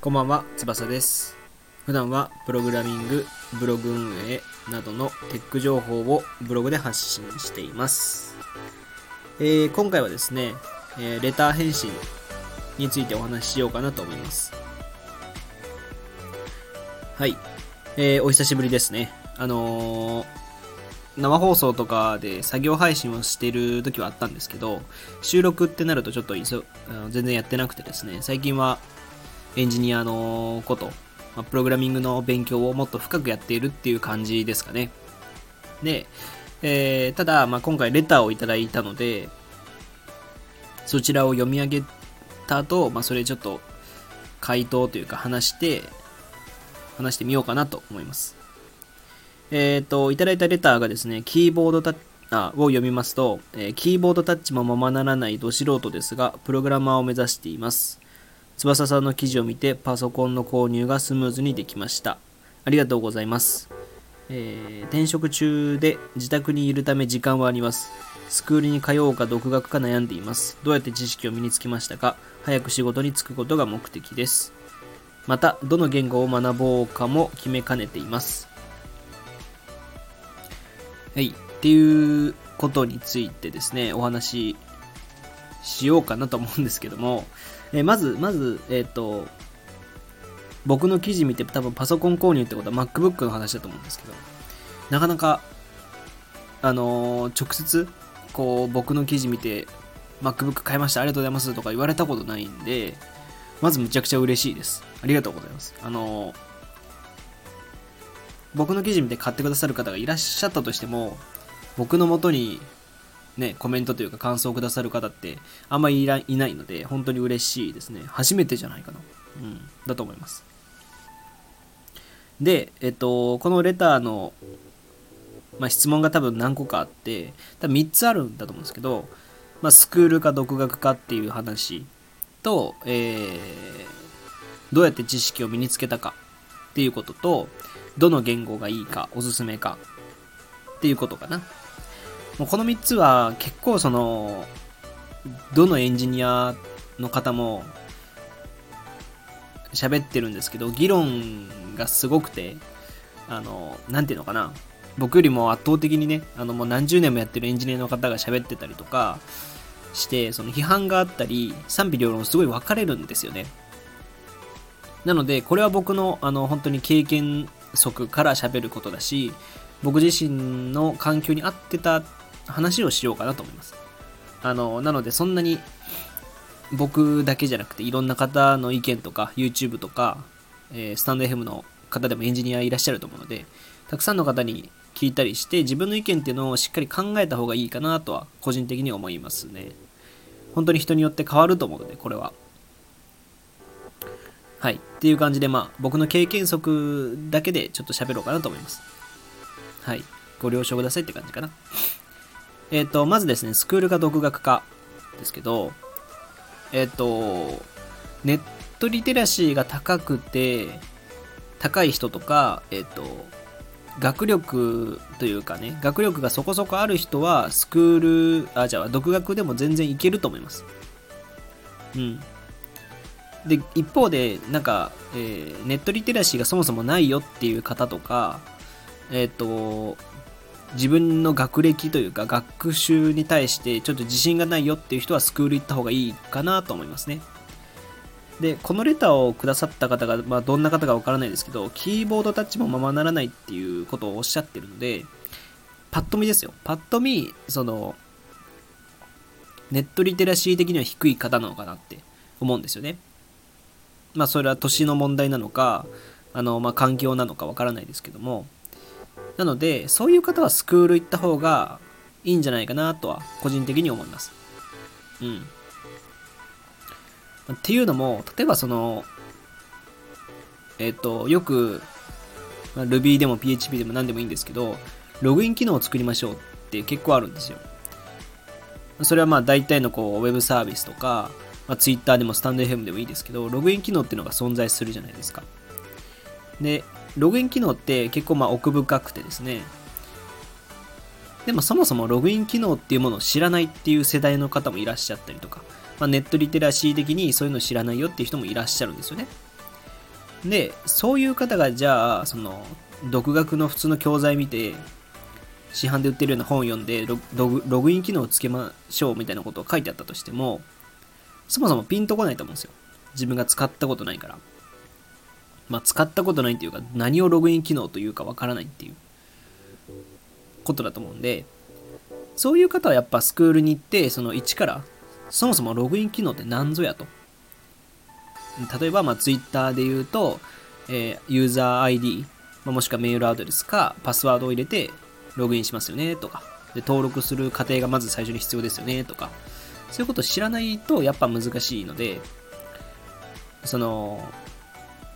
こんばんは、翼です。普段はプログラミング、ブログ運営などのテック情報をブログで発信しています。えー今回はですね、えーレター返信についてお話ししようかなと思います。はい。えーお久しぶりですね。あのー生放送とかで作業配信をしてる時はあったんですけど、収録ってなるとちょっと全然やってなくてですね、最近はエンジニアのこと、まプログラミングの勉強をもっと深くやっているっていう感じですかね。で、えーただ、まあ、今回レターをいただいたので、そちらを読み上げた後、まあ、それちょっと回答というか話して、話してみようかなと思います。えっ、と、いただいたレターがですね、キーボードタッチ、あを読みますと、えーキーボードタッチもままならないど素人ですが、プログラマーを目指しています。翼さんの記事を見てパソコンの購入がスムーズにできました。ありがとうございます。えー転職中で自宅にいるため時間はあります。スクールに通うか独学か悩んでいます。どうやって知識を身につけましたか？早く仕事に就くことが目的です。また、どの言語を学ぼうかも決めかねています。はい。っていうことについてですね、お話ししようかなと思うんですけども、えーまず、まず、えっ、と、僕の記事見て多分パソコン購入ってことは MacBook の話だと思うんですけど、なかなか、あのー直接、こう、僕の記事見て、MacBook 買いました、ありがとうございますとか言われたことないんで、まずむちゃくちゃ嬉しいです。ありがとうございます。あのー僕の記事見て買ってくださる方がいらっしゃったとしても、僕の元にね、コメントというか感想をくださる方ってあんまりいいないので、本当に嬉しいですね。初めてじゃないかな。うん、だと思います。で、えっと、このレターの、まあ、質問が多分何個かあって、多分3つあるんだと思うんですけど、まあ、スクールか独学かっていう話と、えー、どうやって知識を身につけたかっていうことと、どの言語がいいか、おすすめかっていうことかな。もうこの3つは結構その、どのエンジニアの方も喋ってるんですけど、議論がすごくて、あの、なんていうのかな。僕よりも圧倒的にね、あのもう何十年もやってるエンジニアの方が喋ってたりとかして、その批判があったり、賛否両論すごい分かれるんですよね。なので、これは僕の、あの、本当に経験則から喋ることだし、僕自身の環境に合ってた話をしようかなと思います。あの、なので、そんなに僕だけじゃなくて、いろんな方の意見とか、YouTube とか、えースタンド FM の方でもエンジニアいらっしゃると思うので、たくさんの方に聞いたりして、自分の意見っていうのをしっかり考えた方がいいかなとは、個人的に思いますね。本当に人によって変わると思うので、これは。はい。っていう感じで、まあ、僕の経験則だけでちょっと喋ろうかなと思います。はい。ご了承くださいって感じかな。えっ、と、まずですね、スクールか独学かですけど、えっ、と、ネットリテラシーが高くて、高い人とか、えっ、と、学力というかね、学力がそこそこある人は、スクール、あ、じゃあ、独学でも全然いけると思います。うん。で、一方で、なんか、えーネットリテラシーがそもそもないよっていう方とか、えっ、と、自分の学歴というか学習に対してちょっと自信がないよっていう人はスクール行った方がいいかなと思いますね。で、このレターをくださった方が、まあ、どんな方かわからないですけど、キーボードタッチもままならないっていうことをおっしゃってるので、パッと見ですよ。パッと見、その、ネットリテラシー的には低い方なのかなって思うんですよね。まあ、それは年の問題なのか、あの、まあ、環境なのかわからないですけども、なので、そういう方はスクール行った方がいいんじゃないかなとは、個人的に思います。うん。っていうのも、例えばその、えっ、と、よく、まあ Ruby でも PHP でも何でもいいんですけど、ログイン機能を作りましょうって結構あるんですよ。それはまあ大体のこう、ウェブサービスとか、まあ、Twitter でもスタンド FM でもいいですけど、ログイン機能っていうのが存在するじゃないですか。で、ログイン機能って結構まあ奥深くてですね、でもそもそもログイン機能っていうものを知らないっていう世代の方もいらっしゃったりとか、まあ、ネットリテラシー的にそういうの知らないよっていう人もいらっしゃるんですよね。で、そういう方がじゃあ、その、独学の普通の教材見て、市販で売ってるような本を読んで、ログイン機能をつけましょうみたいなことを書いてあったとしても、そもそもピンとこないと思うんですよ。自分が使ったことないから。まあ、使ったことないっていうか、何をログイン機能というかわからないっていうことだと思うんで、そういう方はやっぱスクールに行って、その1から、そもそもログイン機能って何ぞやと。例えば、まあ、Twitter で言うと、えー、ユーザー ID、まあ、もしくはメールアドレスか、パスワードを入れて、ログインしますよね、とか。で、登録する過程がまず最初に必要ですよね、とか。そういうことを知らないと、やっぱ難しいので、その、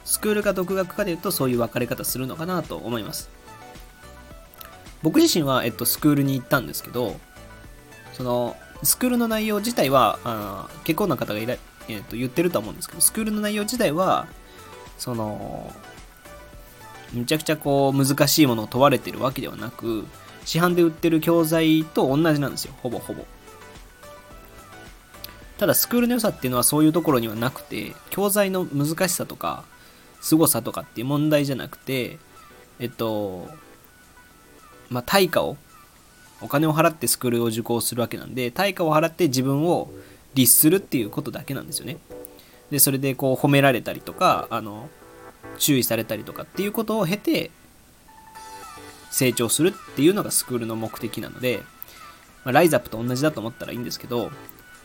スクールか独学かで言うとそういう分かれ方するのかなと思います。僕自身は、えっと、スクールに行ったんですけど、その、スクールの内容自体は、あ結構な方がいら、えっと、言ってると思うんですけど、スクールの内容自体は、その、むちゃくちゃこう、難しいものを問われてるわけではなく、市販で売ってる教材と同じなんですよ、ほぼほぼ。ただ、スクールの良さっていうのはそういうところにはなくて、教材の難しさとか、凄さとかっていう問題じゃなくて、えっと、まあ、対価を、お金を払ってスクールを受講するわけなんで、対価を払って自分を律するっていうことだけなんですよね。で、それでこう褒められたりとか、あの、注意されたりとかっていうことを経て、成長するっていうのがスクールの目的なので、まあ、ライザップと同じだと思ったらいいんですけど、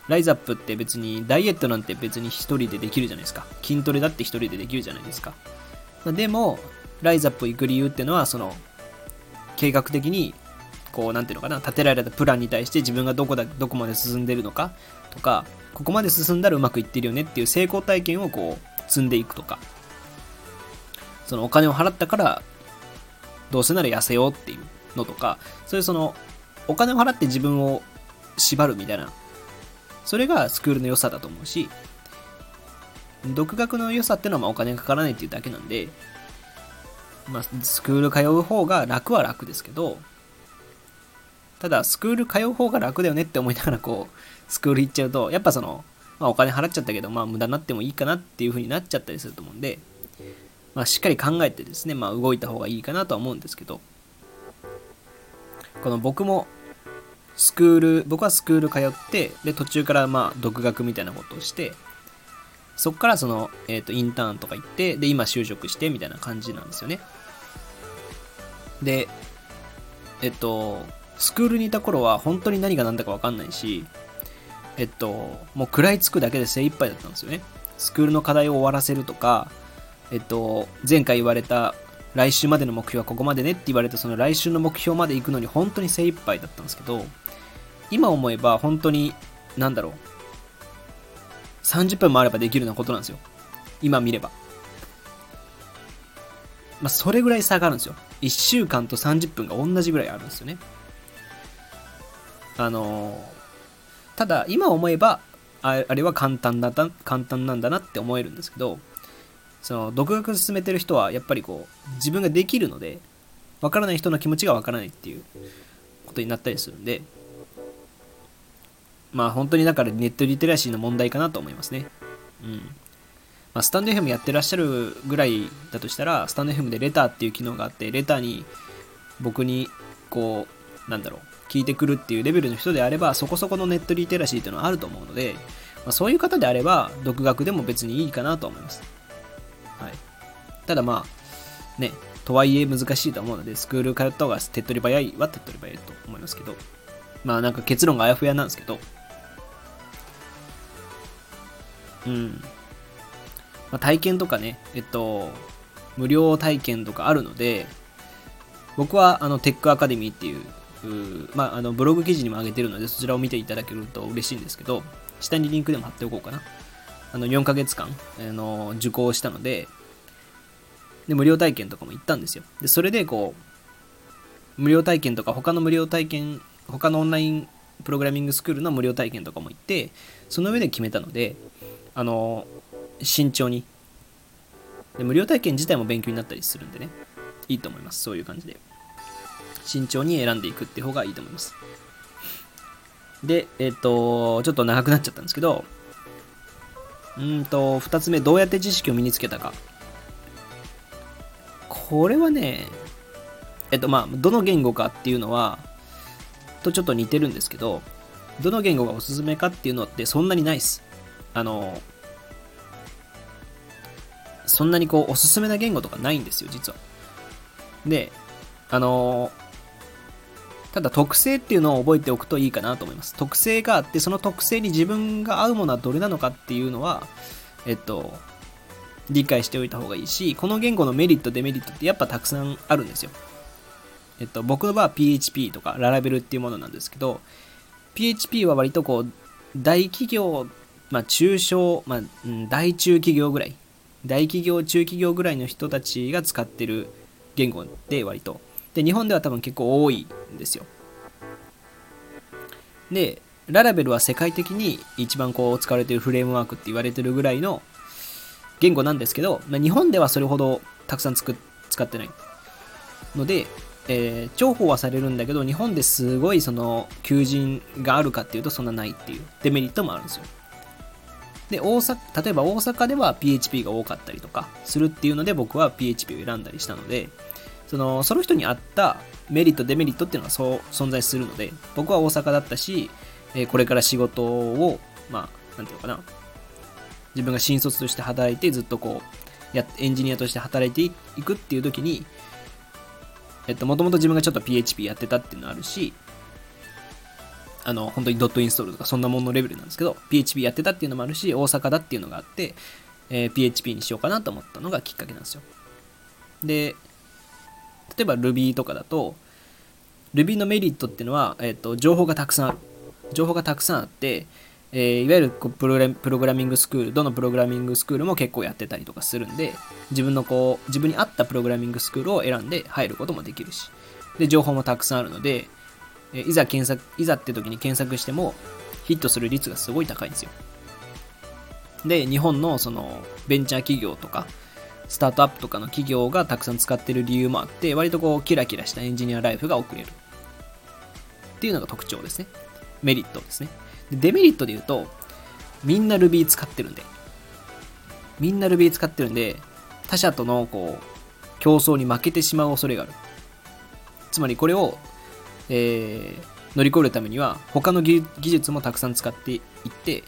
ライズアップって別にダイエットなんて別に一人でできるじゃないですか。筋トレだって一人でできるじゃないですか。でも、ライズアップ行く理由ってのは、その、計画的に、こう、なんていうのかな、立てられたプランに対して自分がどこだ、どこまで進んでるのかとか、ここまで進んだらうまくいってるよねっていう成功体験をこう、積んでいくとか、そのお金を払ったから、どうせなら痩せようっていうのとか、そういうその、お金を払って自分を縛るみたいなそれがスクールの良さだと思うし、独学の良さってのはまお金かからないっていうだけなんで、まあ、スクール通う方が楽は楽ですけど、ただ、スクール通う方が楽だよねって思いながらこう、スクール行っちゃうと、やっぱその、まあ、お金払っちゃったけど、まあ無駄になってもいいかなっていう風になっちゃったりすると思うんで、まあしっかり考えてですね、まあ動いた方がいいかなとは思うんですけど、この僕もスクール、僕はスクール通って、で、途中からまあ、独学みたいなことをして、そこからその、えっ、ー、と、インターンとか行って、で、今就職して、みたいな感じなんですよね。で、えっと、スクールにいた頃は本当に何が何だかわかんないし、えっと、もう食らいつくだけで精一杯だったんですよね。スクールの課題を終わらせるとか、えっと、前回言われた来週までの目標はここまでねって言われたその来週の目標まで行くのに本当に精一杯だったんですけど、今思えば本当に、なんだろう。30分もあればできるようなことなんですよ。今見れば。まあ、それぐらい差があるんですよ。1週間と30分が同じぐらいあるんですよね。あのー、ただ、今思えば、あれは簡単だった簡単なんだなって思えるんですけど、その、独学進めてる人は、やっぱりこう、自分ができるので、わからない人の気持ちがわからないっていうことになったりするんで、まあ本当にだからネットリテラシーの問題かなと思いますね。うん。まあ、スタンド FM やってらっしゃるぐらいだとしたら、スタンド FM でレターっていう機能があって、レターに僕にこう、なんだろう、聞いてくるっていうレベルの人であれば、そこそこのネットリテラシーっていうのはあると思うので、まあ、そういう方であれば、独学でも別にいいかなと思います。はい。ただまあ、ね、とはいえ難しいと思うので、スクール通った方が手っ取り早いは手っ取り早いと思いますけど、まあなんか結論があやふやなんですけど、うん。まあ、体験とかね、えっと、無料体験とかあるので、僕はあのテックアカデミーっていう、まあ、あのブログ記事にも上げてるので、そちらを見ていただけると嬉しいんですけど、下にリンクでも貼っておこうかな。あの4ヶ月間、あの受講したので、で、無料体験とかも行ったんですよ。で、それでこう、無料体験とか他の無料体験、他のオンラインプログラミングスクールの無料体験とかも行って、その上で決めたので、あの慎重にで無料体験自体も勉強になったりするんでねいいと思いますそういう感じで慎重に選んでいくって方がいいと思います。で、えっ、と、ちょっと長くなっちゃったんですけど、うんと、二つ目、どうやって知識を身につけたか。これはね、えっと、まあ、どの言語かっていうのは、とちょっと似てるんですけど、どの言語がおすすめかっていうのってそんなにないっす。あの、そんなにこう、おすすめな言語とかないんですよ、実は。で、あのただ特性っていうのを覚えておくといいかなと思います。特性があって、その特性に自分が合うものはどれなのかっていうのは、えっと、理解しておいた方がいいし、この言語のメリット、デメリットってやっぱたくさんあるんですよ。えっと、僕の場合は PHP とかララベルっていうものなんですけど、PHP は割とこう、大企業、まあ中小、まあ、大中企業ぐらい、大企業、中企業ぐらいの人たちが使ってる言語で割と。で、日本では多分結構多いんですよ。で、ララベルは世界的に一番こう使われてるフレームワークって言われてるぐらいの言語なんですけど、まあ、日本ではそれほどたくさんつく使ってないので、えー、重宝はされるんだけど、日本ですごいその求人があるかっていうとそんなないっていうデメリットもあるんですよ。で、大阪、例えば大阪では PHP が多かったりとかするっていうので僕は PHP を選んだりしたので、その、その人に合ったメリット、デメリットっていうのはそう存在するので、僕は大阪だったし、え、これから仕事を、まあ、なんていうのかな、自分が新卒として働いてずっとこう、やエンジニアとして働いていくっていう時に、えっと、もともと自分がちょっと PHP やってたっていうのあるし、あの、本当にドットインストールとかそんなもののレベルなんですけど、PHP やってたっていうのもあるし、大阪だっていうのがあって、えー、PHP にしようかなと思ったのがきっかけなんですよ。で、例えば Ruby とかだと Ruby のメリットっていうのは、えーと、情報がたくさんある情報がたくさんあって、えー、いわゆるプロプログラミングスクールどのプログラミングスクールも結構やってたりとかするんで自分のこう自分に合ったプログラミングスクールを選んで入ることもできるしで情報もたくさんあるので、え、いざ検索いざって時に検索してもヒットする率がすごい高いんですよで日本のそのベンチャー企業とかスタートアップとかの企業がたくさん使ってる理由もあって、割とこう、キラキラしたエンジニアライフが送れる。っていうのが特徴ですね。メリットですね。でデメリットで言うと、みんな Ruby 使ってるんで。みんな Ruby 使ってるんで、他社とのこう、競争に負けてしまう恐れがある。つまりこれを、えー、乗り越えるためには、他の技術もたくさん使っていって、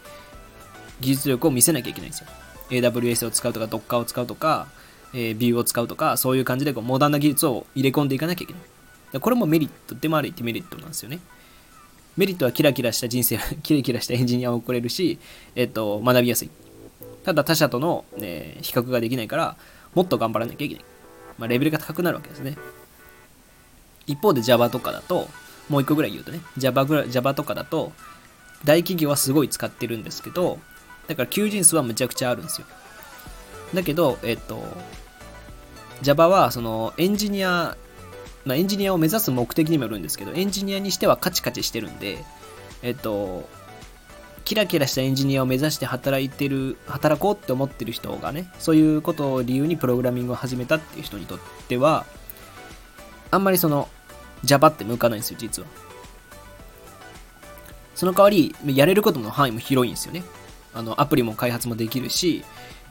技術力を見せなきゃいけないんですよ。AWS を使うとか Docker を使うとか、えー、Vue を使うとか、そういう感じでこうモダンな技術を入れ込んでいかなきゃいけない。これもメリットでもあるデメリットなんですよね。メリットはキラキラした人生、キラキラしたエンジニアを送れるし、えっ、と、学びやすい。ただ他者との、え、比較ができないから、もっと頑張らなきゃいけない。まあ、レベルが高くなるわけですね。一方で Java とかだと、もう一個ぐらい言うとね、Java, Java とかだと、大企業はすごい使ってるんですけど、だから求人数はむちゃくちゃあるんですよ。だけど、えっと、Java はそのエンジニア、まあ、エンジニアを目指す目的にもよるんですけど、エンジニアにしてはカチカチしてるんで、えっと、キラキラしたエンジニアを目指して働いてる、働こうって思ってる人がね、そういうことを理由にプログラミングを始めたっていう人にとっては、あんまりその Java って向かないんですよ、実は。その代わり、やれることの範囲も広いんですよね。あのアプリも開発もできるし、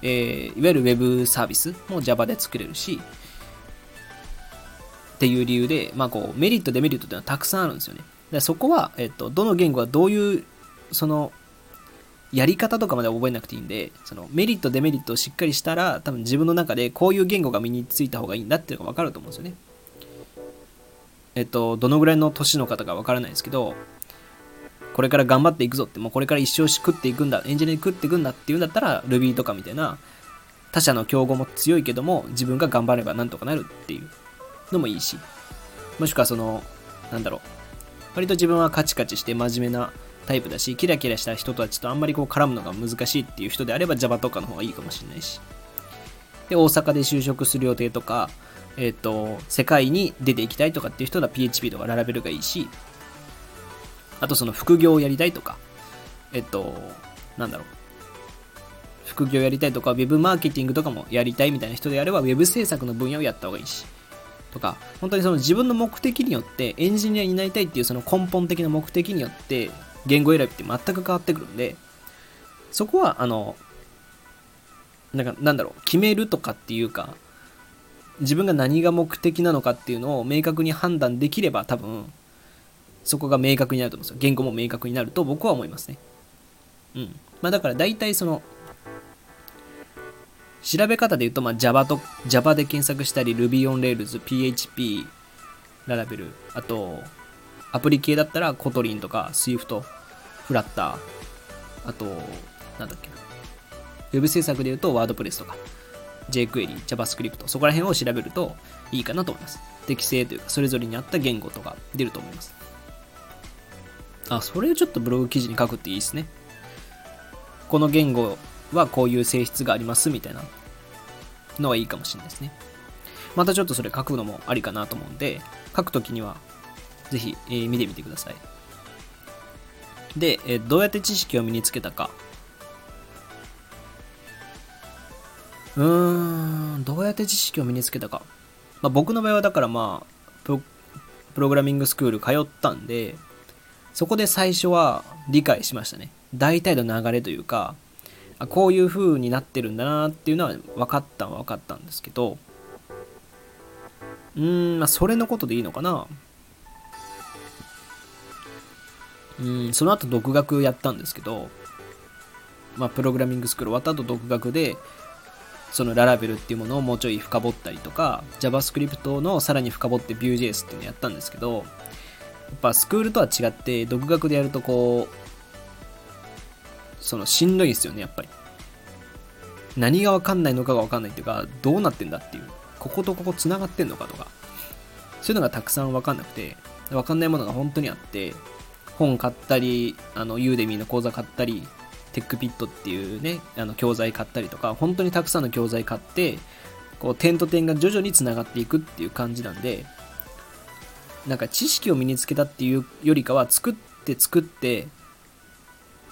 えー、いわゆる Web サービスも Java で作れるし、っていう理由で、まあ、こうメリット、デメリットっていうのはたくさんあるんですよね。でそこは、えっと、どの言語がどういうそのやり方とかまでは覚えなくていいんで、そのメリット、デメリットをしっかりしたら、多分自分の中でこういう言語が身についた方がいいんだっていうのが分かると思うんですよね。えっと、どのぐらいの年の方か分からないですけど、これから頑張っていくぞって、もうこれから一生食っていくんだ、エンジニアに食っていくんだっていうんだったら、Ruby とかみたいな、他者の競合も強いけども、自分が頑張ればなんとかなるっていうのもいいし、もしくはその、なんだろう、割と自分はカチカチして真面目なタイプだし、キラキラした人たちとあんまりこう絡むのが難しいっていう人であれば Java とかの方がいいかもしれないし。で、大阪で就職する予定とか、えっ、ー、と、世界に出ていきたいとかっていう人は PHP とかララベルがいいし、あとその副業をやりたいとか、えっと、なんだろう。副業やりたいとか、ウェブマーケティングとかもやりたいみたいな人であれば、ウェブ制作の分野をやった方がいいし、とか、本当にその自分の目的によって、エンジニアになりたいっていうその根本的な目的によって、言語選びって全く変わってくるんで、そこは、あの、なんか、なんだろう、決めるとかっていうか、自分が何が目的なのかっていうのを明確に判断できれば多分、そこが明確になると思うんですよ。言語も明確になると僕は思いますね。うん。まあだから大体その、調べ方で言うと、まあ、Java と、Java で検索したり、Ruby on Rails、PHP、 Laravel、あと、アプリ系だったら、 Kotlin とか、Swift、フラッター、あと、なんだっけな。Web 制作で言うと、 WordPress とか、jQuery、JavaScript、そこら辺を調べるといいかなと思います。適性というか、それぞれに合った言語とか出ると思います。あ、それをちょっとブログ記事に書くっていいですね。この言語はこういう性質がありますみたいなのはいいかもしれないですね。またちょっとそれ書くのもありかなと思うんで、書くときにはぜひ、えー、見てみてください。で、えー、どうやって知識を身につけたか。うーん、どうやって知識を身につけたか。まあ、僕の場合はだからまあプログラミングスクール通ったんで、そこで最初は理解しましたね。大体の流れというか、あこういう風になってるんだなっていうのは分かったは分かったんですけど、うーん、まあ、それのことでいいのかな。うん、その後独学やったんですけど、まあ、プログラミングスクール終わった後独学で、そのララベルっていうものをもうちょい深掘ったりとか、JavaScript のさらに深掘って Vue.js っていうのをやったんですけど、やっぱスクールとは違って、独学でやるとこう、そのしんどいですよね、やっぱり。何がわかんないのかがわかんないっていうか、どうなってんだっていう。こことここ繋がってんのかとか。そういうのがたくさんわかんなくて、わかんないものが本当にあって、本買ったり、あの、ユーデミーの講座買ったり、テックピットっていうね、あの、教材買ったりとか、本当にたくさんの教材買って、こう、点と点が徐々に繋がっていくっていう感じなんで、なんか知識を身につけたっていうよりかは、作って作って、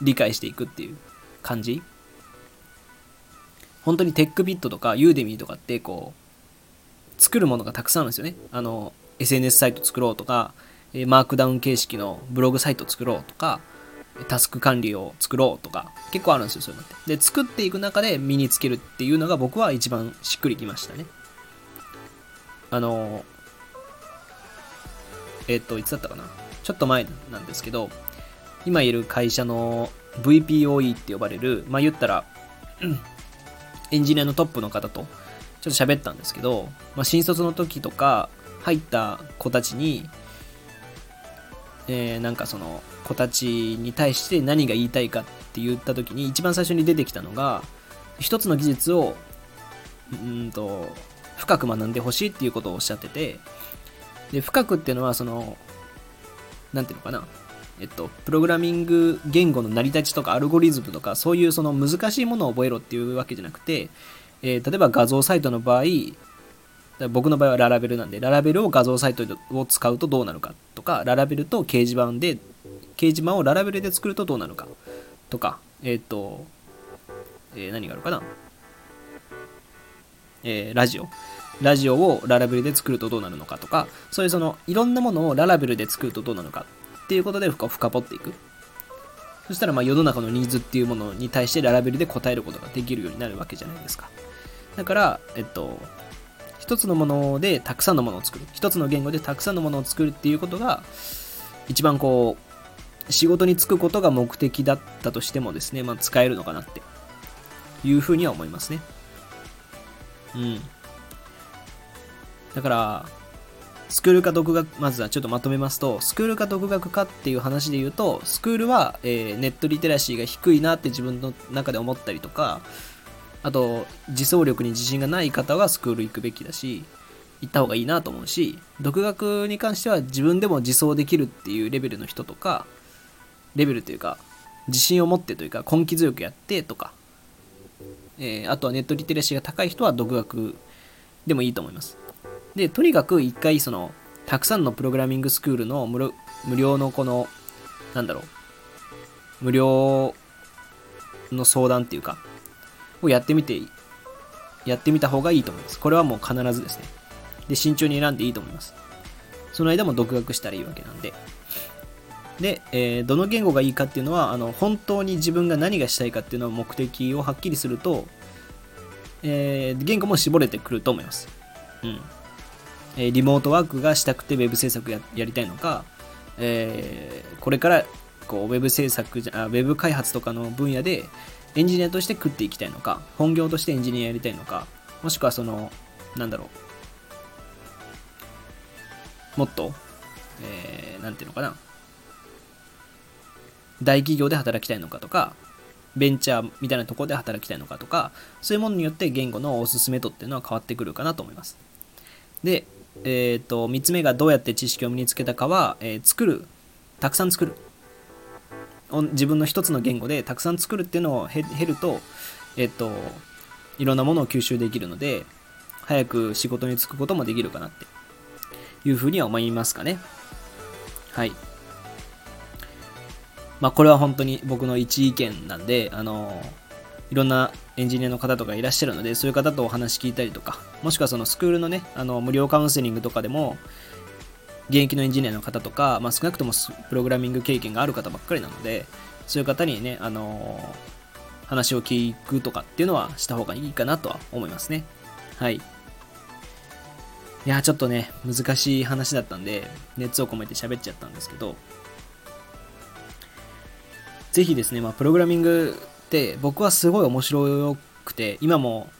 理解していくっていう感じ。本当にテックビットとかユーデミーとかってこう作るものがたくさんあるんですよね。あの SNS サイト作ろうとかマークダウン形式のブログサイト作ろうとかタスク管理を作ろうとか結構あるんですよそういうのって。で作っていく中で身につけるっていうのが僕は一番しっくりきましたね。あのえっ、といつだったかな。ちょっと前なんですけど今いる会社の VPOE って呼ばれる、まあ言ったら、エンジニアのトップの方とちょっと喋ったんですけど、まあ、新卒の時とか入った子たちに、えー、なんかその子たちに対して何が言いたいかって言った時に一番最初に出てきたのが一つの技術をうんと深く学んでほしいっていうことをおっしゃっててで深くっていうのはその何ていうのかなえっと、プログラミング言語の成り立ちとかアルゴリズムとかそういうその難しいものを覚えろっていうわけじゃなくて、えー、例えば画像サイトの場合僕の場合はララベルなんでララベルを画像サイトを使うとどうなるかとかララベルと掲示板で掲示板をララベルで作るとどうなるかとかえっ、ー、と、えー、何があるかな？えー、ラジオラジオをララベルで作るとどうなるのかとかそういうそのいろんなものをララベルで作るとどうなるのかっていうことで深掘っていく。そしたらまあ世の中のニーズっていうものに対してララベルで答えることができるようになるわけじゃないですか。だから、えっと、一つのものでたくさんのものを作る。一つの言語でたくさんのものを作るっていうことが、一番こう、仕事に就くことが目的だったとしてもですね、まあ使えるのかなっていうふうには思いますね。うん。だから、スクールか独学、まずはちょっとまとめますと、スクールか独学かっていう話で言うと、スクールは、えー、ネットリテラシーが低いなって自分の中で思ったりとか、あと、自走力に自信がない方はスクール行くべきだし、行った方がいいなと思うし、独学に関しては自分でも自走できるっていうレベルの人とか、レベルというか、自信を持ってというか、根気強くやってとか、えー、あとはネットリテラシーが高い人は独学でもいいと思います。で、とにかく一回その、たくさんのプログラミングスクールの無料のこの、なんだろう、無料の相談っていうか、をやってみて、やってみた方がいいと思います。これはもう必ずですね。で、慎重に選んでいいと思います。その間も独学したらいいわけなんで。で、えー、どの言語がいいかっていうのは、あの、本当に自分が何がしたいかっていうのを目的をはっきりすると、えー、言語も絞れてくると思います。うん。えー、リモートワークがしたくて web 制作ややりたいのか、えー、これからこう web 制作じゃ、web 開発とかの分野でエンジニアとして食っていきたいのか、本業としてエンジニアやりたいのか、もしくはその、なんだろう、もっと、えー、なんていうのかな、大企業で働きたいのかとか、ベンチャーみたいなところで働きたいのかとか、そういうものによって言語のおすすめ度っていうのは変わってくるかなと思います。で、えっ、ー、と、3つ目がどうやって知識を身につけたかは、えー、作る。たくさん作る。自分の一つの言語でたくさん作るっていうのを減ると、えっ、と、いろんなものを吸収できるので、早く仕事に就くこともできるかなっていうふうには思いますかね。はい。まあ、これは本当に僕の一意見なんで、あの、いろんなエンジニアの方とかいらっしゃるので、そういう方とお話聞いたりとか、もしくはそのスクールのね、あの、無料カウンセリングとかでも、現役のエンジニアの方とか、まあ、少なくともプログラミング経験がある方ばっかりなので、そういう方にね、あの話を聞くとかっていうのはした方がいいかなとは思いますね。はい。いや、ちょっとね、難しい話だったんで、熱を込めて喋っちゃったんですけど、ぜひですね、まあ、プログラミングって僕はすごい面白くて、今も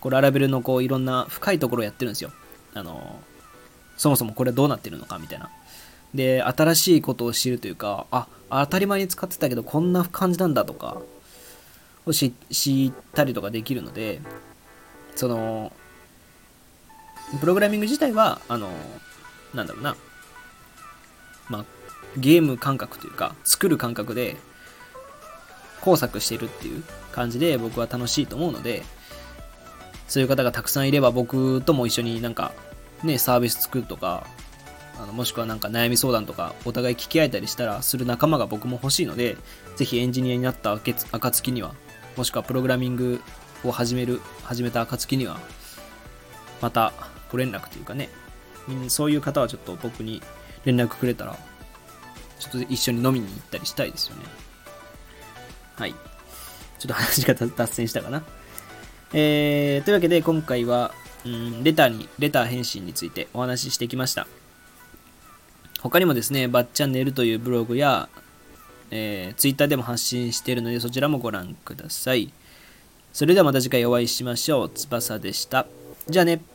こうララベルのこういろんな深いところをやってるんですよ。あの、そもそもこれどうなってるのかみたいな。で、新しいことを知るというか、あ、当たり前に使ってたけどこんな感じなんだとか、を知ったりとかできるので、その、プログラミング自体は、あの、なんだろうな、まあ、ゲーム感覚というか、作る感覚で、工作してるっていう感じで僕は楽しいと思うので、そういう方がたくさんいれば僕とも一緒になんかね、サービス作るとか、あのもしくはなんか悩み相談とかお互い聞き合えたりしたらする仲間が僕も欲しいので、ぜひエンジニアになった暁には、もしくはプログラミングを始める、始めた暁には、またご連絡というかね、そういう方はちょっと僕に連絡くれたら、ちょっと一緒に飲みに行ったりしたいですよね。はい。ちょっと話が脱線したかな。えー、というわけで今回は、うん、レターに、レター返信についてお話ししてきました。他にもですね、バッチャンネルというブログや、えー、ツイッターでも発信しているので、そちらもご覧ください。それではまた次回お会いしましょう。翼でした。じゃあね。